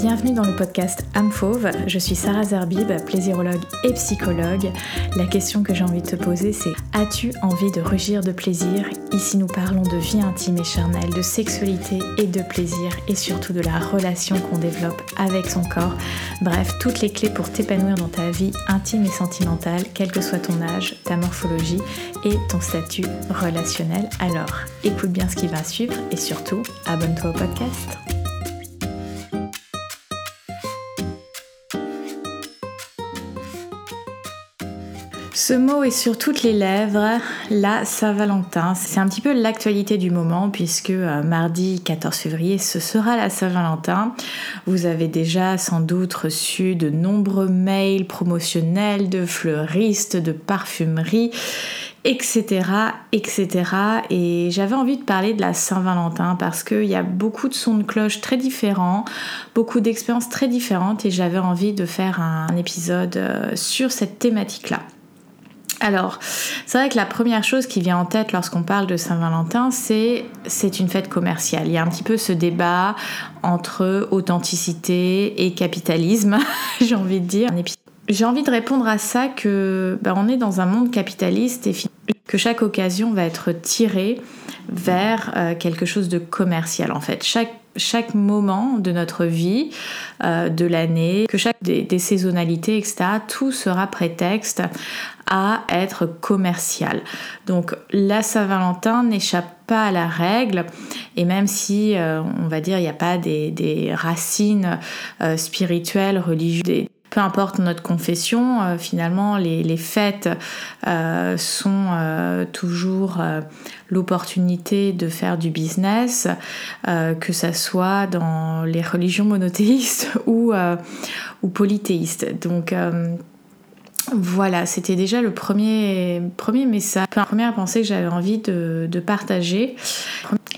Bienvenue dans le podcast Âme. Je suis Sarah Zerbib, plaisirologue et psychologue. La question que j'ai envie de te poser, c'est As-tu envie de rugir de plaisir? Ici, nous parlons de vie intime et charnelle, de sexualité et de plaisir, et surtout de la relation qu'on développe avec son corps. Bref, toutes les clés pour t'épanouir dans ta vie intime et sentimentale, quel que soit ton âge, ta morphologie et ton statut relationnel. Alors, écoute bien ce qui va suivre et surtout, abonne-toi au podcast. Ce mot est sur toutes les lèvres, la Saint-Valentin. C'est un petit peu l'actualité du moment puisque euh, mardi 14 février, ce sera la Saint-Valentin. Vous avez déjà sans doute reçu de nombreux mails promotionnels de fleuristes, de parfumeries etc., etc. Et j'avais envie de parler de la Saint-Valentin parce qu'il y a beaucoup de sons de cloche très différents, beaucoup d'expériences très différentes et j'avais envie de faire un épisode euh, sur cette thématique-là. Alors, c'est vrai que la première chose qui vient en tête lorsqu'on parle de Saint-Valentin, c'est c'est une fête commerciale. Il y a un petit peu ce débat entre authenticité et capitalisme, j'ai envie de dire. J'ai envie de répondre à ça que ben, on est dans un monde capitaliste et que chaque occasion va être tirée vers euh, quelque chose de commercial en fait. Chaque moment de notre vie, euh, de l'année, que chaque des, saisonnalités, etc., tout sera prétexte à être commercial. Donc la Saint-Valentin n'échappe pas à la règle, et même si, euh, on va dire, il n'y a pas des, racines euh, spirituelles, religieuses, peu importe notre confession, euh, finalement, les, fêtes sont toujours l'opportunité de faire du business, que ça soit dans les religions monothéistes ou, ou polythéistes. Donc, voilà, c'était déjà le premier, premier message, la première pensée que j'avais envie de, partager.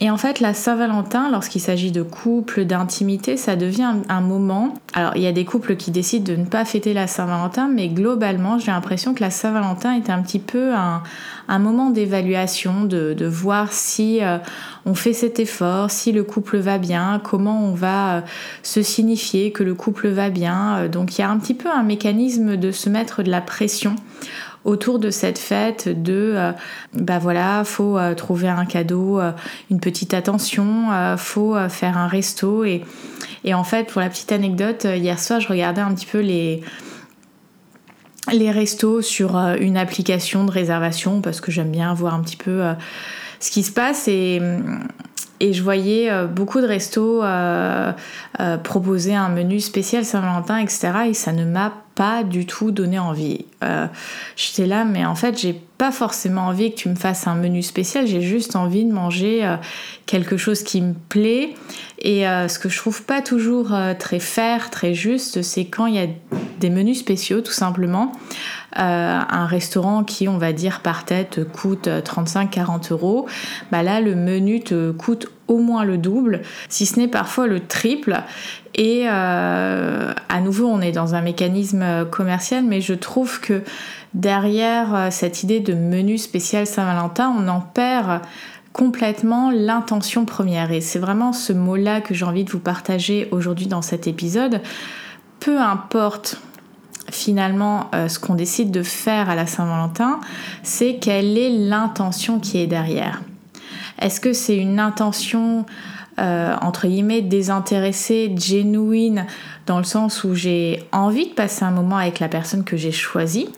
Et en fait, la Saint-Valentin, lorsqu'il s'agit de couple, d'intimité, ça devient un, moment. Alors, il y a des couples qui décident de ne pas fêter la Saint-Valentin, mais globalement, j'ai l'impression que la Saint-Valentin est un petit peu un, moment d'évaluation, de, de, voir si euh, on fait cet effort, si le couple va bien, comment on va euh, se signifier que le couple va bien. Euh, donc, il y a un petit peu un mécanisme de se mettre de la pression autour de cette fête de euh, bah voilà faut euh, trouver un cadeau euh, une petite attention faut faire un resto et, en fait pour la petite anecdote hier soir je regardais un petit peu les les restos sur une application de réservation parce que j'aime bien voir un petit peu ce qui se passe et et je voyais beaucoup de restos proposer un menu spécial Saint-Valentin, etc. Et ça ne m'a pas du tout donné envie. Euh, j'étais là, mais en fait, j'ai pas forcément envie que tu me fasses un menu spécial, j'ai juste envie de manger euh, quelque chose qui me plaît. Et euh, ce que je trouve pas toujours très fair, très juste, c'est quand il y a des menus spéciaux, tout simplement. un restaurant qui, on va dire, par tête coûte 35-40 euros, bah là, le menu te coûte au moins le double, si ce n'est parfois le triple. Et euh, à nouveau, on est dans un mécanisme commercial, mais je trouve que derrière euh, cette idée de menu spécial Saint-Valentin, on en perd complètement l'intention première. Et c'est vraiment ce mot-là que j'ai envie de vous partager aujourd'hui dans cet épisode. Peu importe finalement euh, ce qu'on décide de faire à la Saint-Valentin, c'est quelle est l'intention qui est derrière. Est-ce que c'est une intention euh, entre guillemets désintéressée, genuine, dans le sens où j'ai envie de passer un moment avec la personne que j'ai choisie.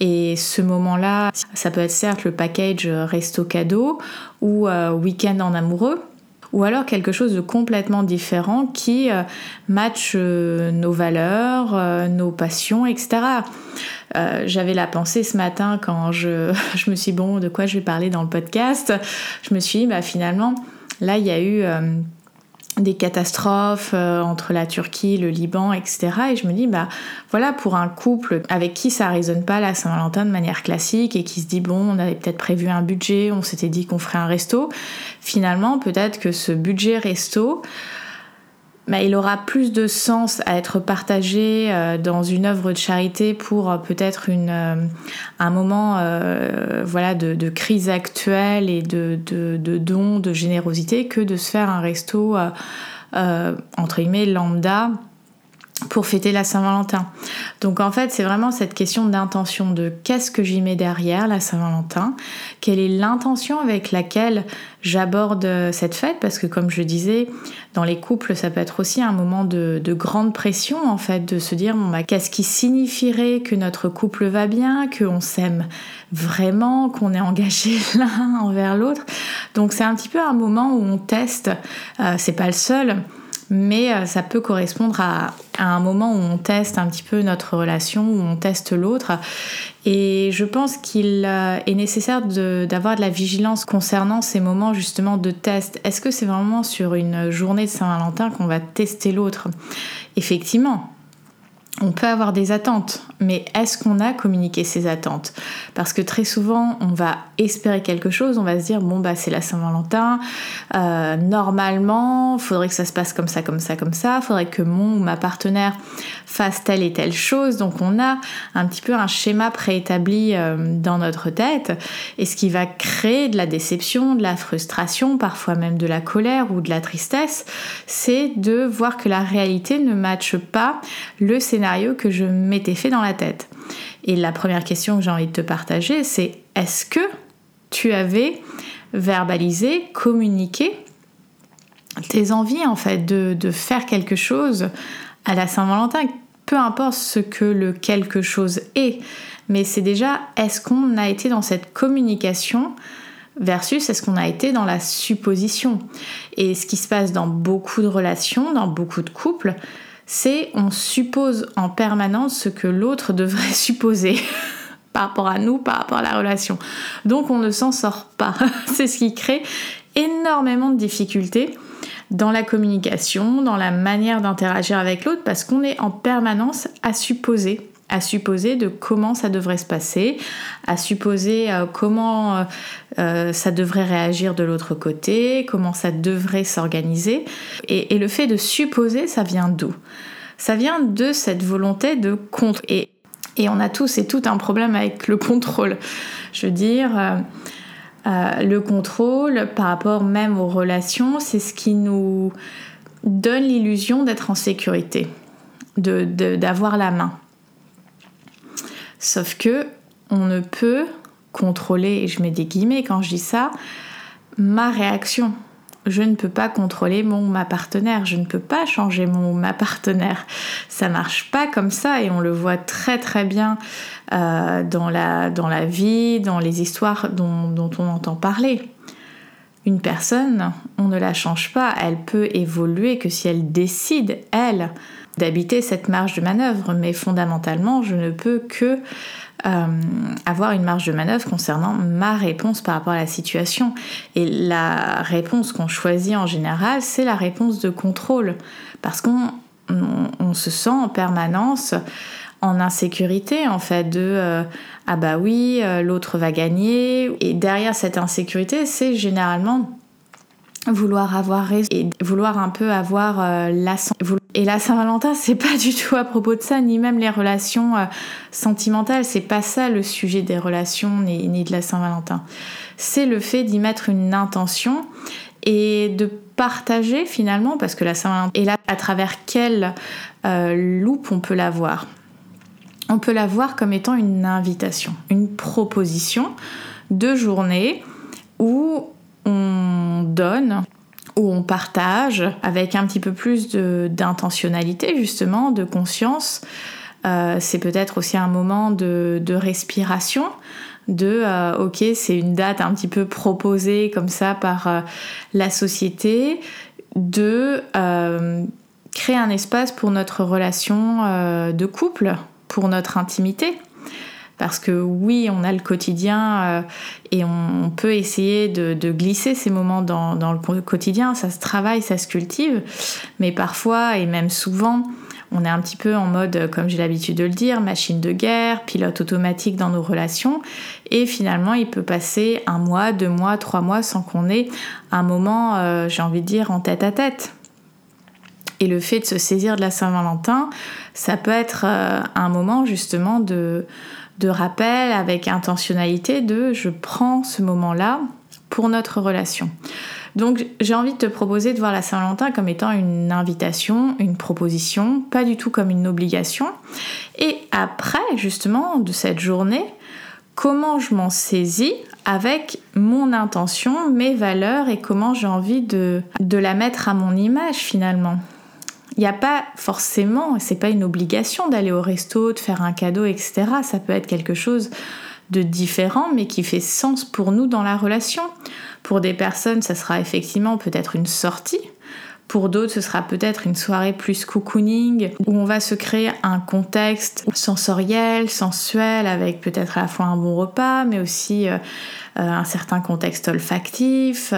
Et ce moment-là, ça peut être certes le package resto cadeau ou euh, week-end en amoureux, ou alors quelque chose de complètement différent qui euh, match nos valeurs, nos passions, etc. J'avais la pensée ce matin quand je, je, me suis dit, bon, de quoi je vais parler dans le podcast? Je me suis dit, bah, finalement, Là, il y a eu euh, des catastrophes euh, entre la Turquie, le Liban, etc. Et je me dis, bah voilà, pour un couple avec qui ça résonne pas la Saint-Valentin de manière classique et qui se dit, bon, on avait peut-être prévu un budget, on s'était dit qu'on ferait un resto. Finalement, peut-être que ce budget resto, il aura plus de sens à être partagé euh, dans une œuvre de charité pour euh, peut-être euh, un moment de, crise actuelle et de, de, de don, de générosité que de se faire un resto entre guillemets lambda pour fêter la Saint-Valentin. Donc en fait, c'est vraiment cette question d'intention de qu'est-ce que j'y mets derrière la Saint-Valentin, quelle est l'intention avec laquelle j'aborde cette fête, parce que comme je disais, dans les couples, ça peut être aussi un moment de, grande pression en fait, de se dire bon, bah, qu'est-ce qui signifierait que notre couple va bien, qu'on s'aime vraiment, qu'on est engagé l'un envers l'autre? Donc c'est un petit peu un moment où on teste, euh, c'est pas le seul mais euh, ça peut correspondre à, un moment où on teste un petit peu notre relation, où on teste l'autre. Et je pense qu'il euh, est nécessaire d'avoir de, la vigilance concernant ces moments justement de test. Est-ce que c'est vraiment sur une journée de Saint-Valentin qu'on va tester l'autre? Effectivement, on peut avoir des attentes, mais est-ce qu'on a communiqué ces attentes? Parce que très souvent, on va espérer quelque chose, on va se dire bon bah c'est la Saint-Valentin, euh, normalement, faudrait que ça se passe comme ça, comme ça, comme ça, faudrait que mon ou ma partenaire fasse telle et telle chose. Donc on a un petit peu un schéma préétabli euh, dans notre tête, et ce qui va créer de la déception, de la frustration, parfois même de la colère ou de la tristesse, c'est de voir que la réalité ne matche pas le scénario que je m'étais fait dans la tête. Et la première question que j'ai envie de te partager, c'est est-ce que tu avais verbalisé, communiqué tes envies en fait de, faire quelque chose à la Saint-Valentin, peu importe ce que le quelque chose est, mais c'est déjà est-ce qu'on a été dans cette communication versus est-ce qu'on a été dans la supposition? Et ce qui se passe dans beaucoup de relations, dans beaucoup de couples, c'est on suppose en permanence ce que l'autre devrait supposer par rapport à nous, par rapport à la relation. Donc on ne s'en sort pas. c'est ce qui crée énormément de difficultés dans la communication, dans la manière d'interagir avec l'autre, parce qu'on est en permanence à supposer à supposer de comment ça devrait se passer, à supposer euh, comment euh, euh, ça devrait réagir de l'autre côté, comment ça devrait s'organiser. Et, le fait de supposer, ça vient d'où? Ça vient de cette volonté de contre. Et, on a tous et tout un problème avec le contrôle. Je veux dire, le contrôle par rapport même aux relations, c'est ce qui nous donne l'illusion d'être en sécurité, d'avoir de, la main. Sauf que on ne peut contrôler, et je mets des guillemets quand je dis ça, ma réaction. Je ne peux pas contrôler mon ma partenaire, je ne peux pas changer mon ma partenaire. Ça marche pas comme ça et on le voit très très bien euh, dans, la, vie, dans les histoires dont on entend parler. Une personne, on ne la change pas, elle peut évoluer que si elle décide, elle, d'habiter cette marge de manœuvre, mais fondamentalement, je ne peux que euh, avoir une marge de manœuvre concernant ma réponse par rapport à la situation. Et la réponse qu'on choisit en général, c'est la réponse de contrôle, parce qu'on on, se sent en permanence en insécurité en fait de euh, ah bah oui euh, l'autre va gagner et derrière cette insécurité c'est généralement vouloir avoir raison et vouloir un peu avoir la et la Saint-Valentin c'est pas du tout à propos de ça ni même les relations euh, sentimentales. C'est pas ça le sujet des relations ni, de la Saint-Valentin. C'est le fait d'y mettre une intention et de partager finalement parce que la Saint-Valentin est là à travers quelle euh, loupe on peut la voir. On peut la voir comme étant une invitation une proposition de journée où on donne ou on partage avec un petit peu plus d'intentionnalité justement, de conscience. Euh, c'est peut-être aussi un moment de, respiration, de euh, ok c'est une date un petit peu proposée comme ça par euh, la société, de créer un espace pour notre relation de couple, pour notre intimité. Parce que oui, on a le quotidien euh, et on, peut essayer de, glisser ces moments dans, le quotidien. Ça se travaille, ça se cultive. Mais parfois, et même souvent, on est un petit peu en mode, comme j'ai l'habitude de le dire, machine de guerre, pilote automatique dans nos relations. Et finalement, il peut passer un mois, deux mois, trois mois sans qu'on ait un moment, euh, j'ai envie de dire, en tête à tête. Et le fait de se saisir de la Saint-Valentin, ça peut être euh, un moment justement de, de rappel avec intentionnalité de je prends ce moment-là pour notre relation. Donc j'ai envie de te proposer de voir la Saint-Valentin comme étant une invitation, une proposition, pas du tout comme une obligation. Et après justement de cette journée, comment je m'en saisis avec mon intention, mes valeurs et comment j'ai envie de, de la mettre à mon image finalement. Il n'y a pas forcément, c'est pas une obligation d'aller au resto, de faire un cadeau, etc. Ça peut être quelque chose de différent, mais qui fait sens pour nous dans la relation. Pour des personnes, ça sera effectivement peut-être une sortie. Pour d'autres, ce sera peut-être une soirée plus cocooning où on va se créer un contexte sensoriel, sensuel, avec peut-être à la fois un bon repas, mais aussi euh, euh, un certain contexte olfactif,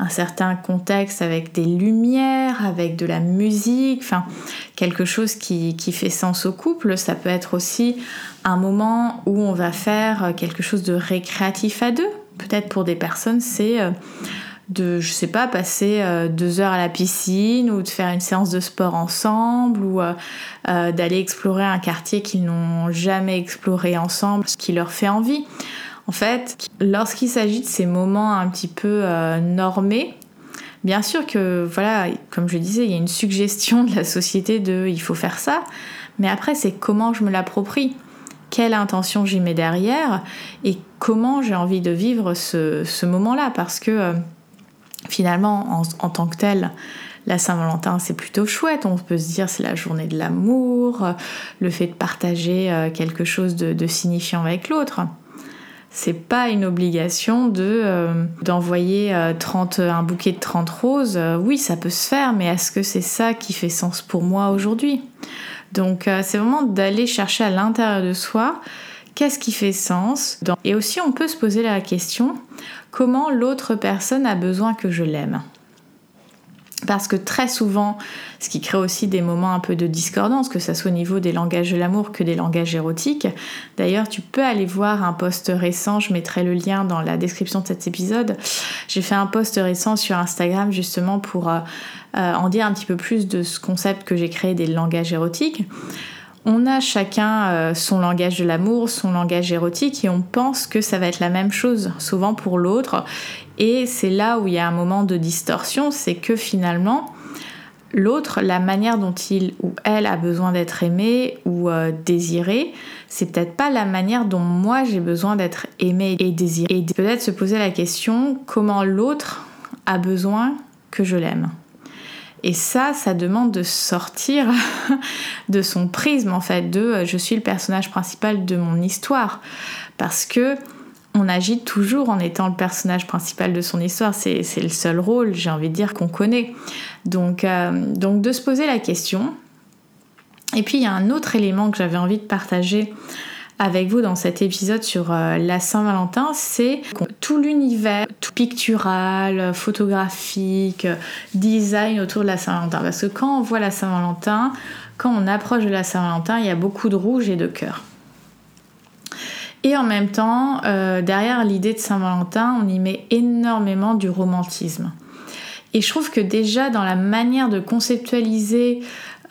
un certain contexte avec des lumières, avec de la musique, enfin quelque chose qui, qui fait sens au couple. Ça peut être aussi un moment où on va faire quelque chose de récréatif à deux. Peut-être pour des personnes, c'est euh, de, je sais pas, passer euh, deux heures à la piscine ou de faire une séance de sport ensemble ou d'aller explorer un quartier qu'ils n'ont jamais exploré ensemble, ce qui leur fait envie. En fait, lorsqu'il s'agit de ces moments un petit peu euh, normés, bien sûr que, voilà, comme je disais, il y a une suggestion de la société de il faut faire ça, mais après, c'est comment je me l'approprie, quelle intention j'y mets derrière et comment j'ai envie de vivre ce, moment-là, parce que euh, finalement, en, tant que tel, la Saint-Valentin, c'est plutôt chouette. On peut se dire c'est la journée de l'amour, le fait de partager euh, quelque chose de signifiant avec l'autre c'est pas une obligation de euh, d'envoyer 30 euh, un bouquet de 30 roses. Euh, oui, ça peut se faire, mais est-ce que c'est ça qui fait sens pour moi aujourd'hui? Donc c'est vraiment d'aller chercher à l'intérieur de soi qu'est-ce qui fait sens et aussi on peut se poser la question comment l'autre personne a besoin que je l'aime? Parce que très souvent, ce qui crée aussi des moments un peu de discordance, que ce soit au niveau des langages de l'amour que des langages érotiques. D'ailleurs, tu peux aller voir un post récent, je mettrai le lien dans la description de cet épisode. J'ai fait un post récent sur Instagram justement pour euh, euh, en dire un petit peu plus de ce concept que j'ai créé des langages érotiques. On a chacun euh, son langage de l'amour, son langage érotique et on pense que ça va être la même chose souvent pour l'autre et c'est là où il y a un moment de distorsion, c'est que finalement, l'autre, la manière dont il ou elle a besoin d'être aimé ou euh, désiré, c'est peut-être pas la manière dont moi j'ai besoin d'être aimé et désiré. Et peut-être se poser la question comment l'autre a besoin que je l'aime? Et ça, ça demande de sortir de son prisme en fait, de euh, je suis le personnage principal de mon histoire. Parce que on agit toujours en étant le personnage principal de son histoire. C'est le seul rôle, j'ai envie de dire, qu'on connaît. Euh, donc de se poser la question. Et puis il y a un autre élément que j'avais envie de partager avec vous dans cet épisode sur euh, la Saint-Valentin, c'est tout l'univers tout pictural, photographique, design autour de la Saint-Valentin. Parce que quand on voit la Saint-Valentin, quand on approche de la Saint-Valentin, il y a beaucoup de rouge et de cœur. Et en même temps, euh, derrière l'idée de Saint-Valentin, on y met énormément du romantisme. Et je trouve que déjà dans la manière de conceptualiser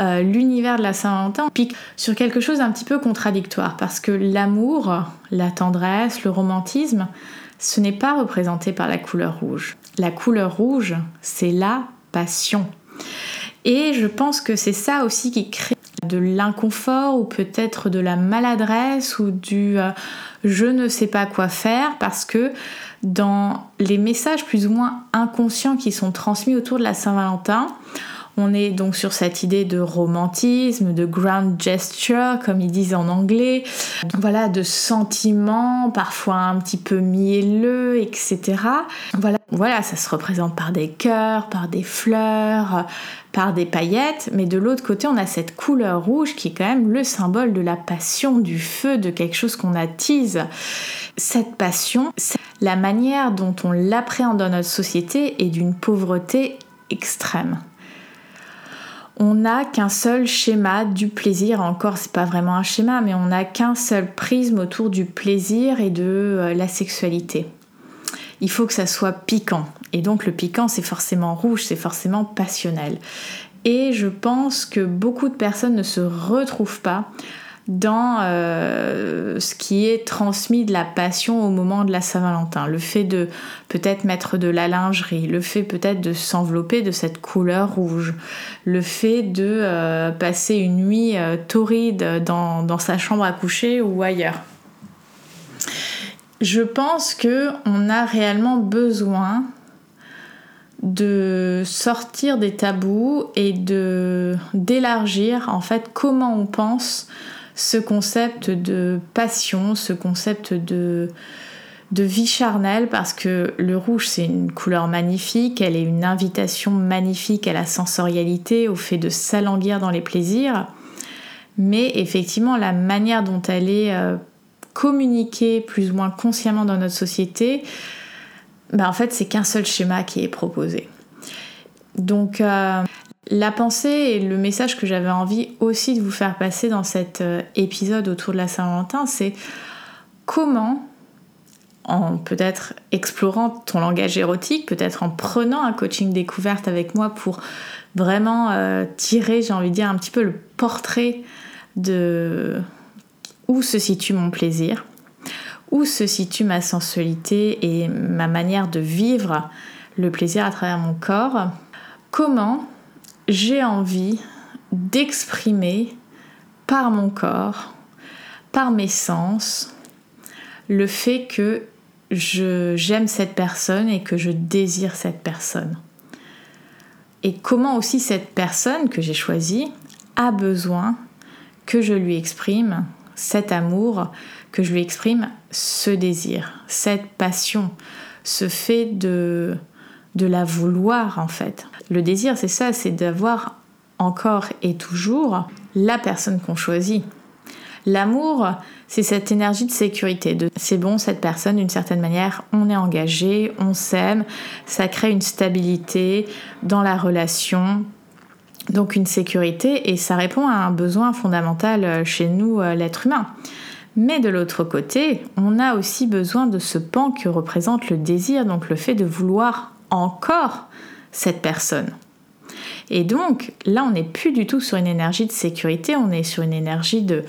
euh, l'univers de la Saint-Valentin, pique sur quelque chose d'un petit peu contradictoire, parce que l'amour, la tendresse, le romantisme, ce n'est pas représenté par la couleur rouge. La couleur rouge, c'est la passion. Et je pense que c'est ça aussi qui crée de l'inconfort ou peut-être de la maladresse ou du euh, je ne sais pas quoi faire parce que dans les messages plus ou moins inconscients qui sont transmis autour de la Saint-Valentin, on est donc sur cette idée de romantisme, de grand gesture, comme ils disent en anglais, voilà, de sentiments parfois un petit peu mielleux, etc. Voilà, voilà, ça se représente par des cœurs, par des fleurs, par des paillettes, mais de l'autre côté, on a cette couleur rouge qui est quand même le symbole de la passion, du feu, de quelque chose qu'on attise. Cette passion, la manière dont on l'appréhende dans notre société est d'une pauvreté extrême on n'a qu'un seul schéma du plaisir, encore c'est pas vraiment un schéma, mais on n'a qu'un seul prisme autour du plaisir et de euh, la sexualité. Il faut que ça soit piquant. Et donc le piquant c'est forcément rouge, c'est forcément passionnel. Et je pense que beaucoup de personnes ne se retrouvent pas dans euh, ce qui est transmis de la passion au moment de la Saint-Valentin. Le fait de peut-être mettre de la lingerie, le fait peut-être de s'envelopper de cette couleur rouge, le fait de euh, passer une nuit euh, torride dans, dans, sa chambre à coucher ou ailleurs. Je pense que on a réellement besoin de sortir des tabous et de d'élargir en fait comment on pense ce concept de passion, ce concept de, vie charnelle, parce que le rouge, c'est une couleur magnifique, elle est une invitation magnifique à la sensorialité, au fait de s'alanguir dans les plaisirs. Mais effectivement, la manière dont elle est euh, communiquée plus ou moins consciemment dans notre société, bah en fait, c'est qu'un seul schéma qui est proposé. Donc, euh, la pensée et le message que j'avais envie aussi de vous faire passer dans cet euh, épisode autour de la Saint-Valentin, c'est comment, en peut-être explorant ton langage érotique, peut-être en prenant un coaching découverte avec moi pour vraiment euh, tirer, j'ai envie de dire, un petit peu le portrait de où se situe mon plaisir, où se situe ma sensualité et ma manière de vivre le plaisir à travers mon corps. Comment j'ai envie d'exprimer par mon corps, par mes sens, le fait que j'aime cette personne et que je désire cette personne. Et comment aussi cette personne que j'ai choisie a besoin que je lui exprime cet amour, que je lui exprime ce désir, cette passion, ce fait de, de la vouloir en fait. Le désir, c'est ça, c'est d'avoir encore et toujours la personne qu'on choisit. L'amour, c'est cette énergie de sécurité, de c'est bon, cette personne, d'une certaine manière, on est engagé, on s'aime, ça crée une stabilité dans la relation, donc une sécurité, et ça répond à un besoin fondamental chez nous, euh, l'être humain. Mais de l'autre côté, on a aussi besoin de ce pan que représente le désir, donc le fait de vouloir encore cette personne. Et donc là, on n'est plus du tout sur une énergie de sécurité, on est sur une énergie de,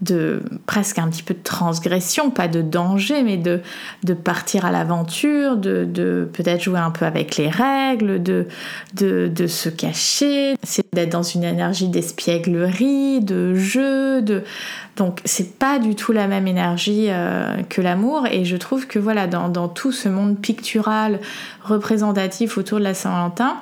de presque un petit peu de transgression, pas de danger, mais de, de partir à l'aventure, de, de peut-être jouer un peu avec les règles, de, de, de se cacher, c'est d'être dans une énergie d'espièglerie, de jeu, de... donc c'est pas du tout la même énergie euh, que l'amour, et je trouve que voilà, dans, tout ce monde pictural représentatif autour de la Saint-Valentin,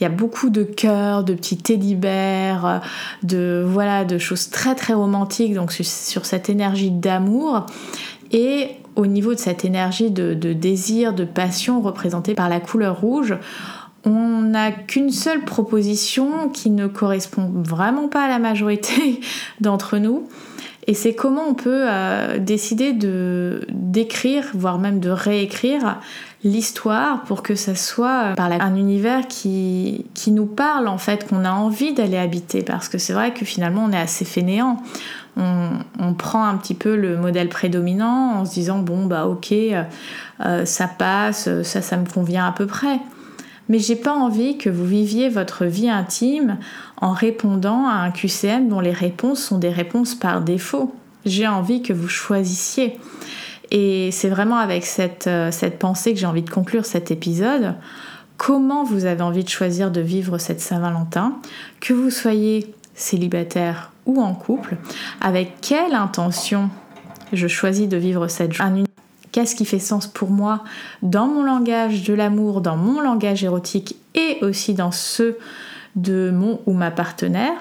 il y a beaucoup de cœurs, de petits teddy de voilà, de choses très très romantiques, donc sur, cette énergie d'amour et au niveau de cette énergie de, désir, de passion représentée par la couleur rouge, on n'a qu'une seule proposition qui ne correspond vraiment pas à la majorité d'entre nous. Et c'est comment on peut euh, décider de d'écrire, voire même de réécrire l'histoire pour que ça soit euh, un univers qui, qui nous parle en fait, qu'on a envie d'aller habiter. Parce que c'est vrai que finalement on est assez fainéant. On, prend un petit peu le modèle prédominant en se disant bon bah ok euh, ça passe, ça ça me convient à peu près. Mais j'ai pas envie que vous viviez votre vie intime en répondant à un QCM dont les réponses sont des réponses par défaut. J'ai envie que vous choisissiez. Et c'est vraiment avec cette, euh, cette pensée que j'ai envie de conclure cet épisode. Comment vous avez envie de choisir de vivre cette Saint-Valentin, que vous soyez célibataire ou en couple, avec quelle intention je choisis de vivre cette journée? Qu'est-ce qui fait sens pour moi dans mon langage de l'amour, dans mon langage érotique et aussi dans ceux de mon ou ma partenaire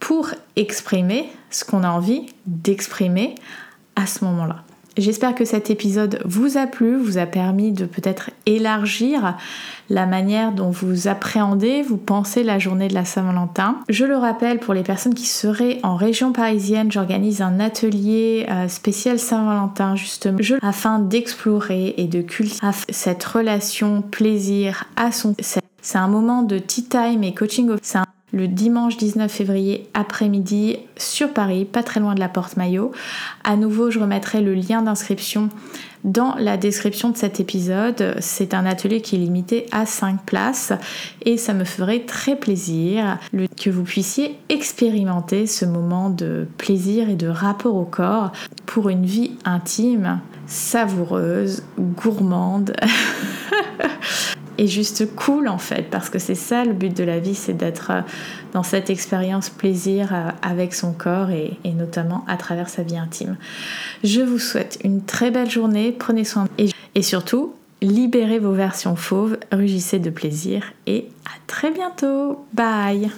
pour exprimer ce qu'on a envie d'exprimer à ce moment-là. J'espère que cet épisode vous a plu, vous a permis de peut-être élargir la manière dont vous appréhendez, vous pensez la journée de la Saint-Valentin. Je le rappelle, pour les personnes qui seraient en région parisienne, j'organise un atelier euh, spécial Saint-Valentin justement afin d'explorer et de cultiver cette relation plaisir à son... C'est un moment de tea time et coaching le dimanche 19 février après-midi sur Paris, pas très loin de la Porte Maillot. À nouveau, je remettrai le lien d'inscription Dans la description de cet épisode, c'est un atelier qui est limité à 5 places et ça me ferait très plaisir que vous puissiez expérimenter ce moment de plaisir et de rapport au corps pour une vie intime, savoureuse, gourmande. et juste cool en fait, parce que c'est ça le but de la vie, c'est d'être euh, dans cette expérience plaisir euh, avec son corps et, notamment à travers sa vie intime. Je vous souhaite une très belle journée, prenez soin et, et surtout, libérez vos versions fauves, rugissez de plaisir et à très bientôt. Bye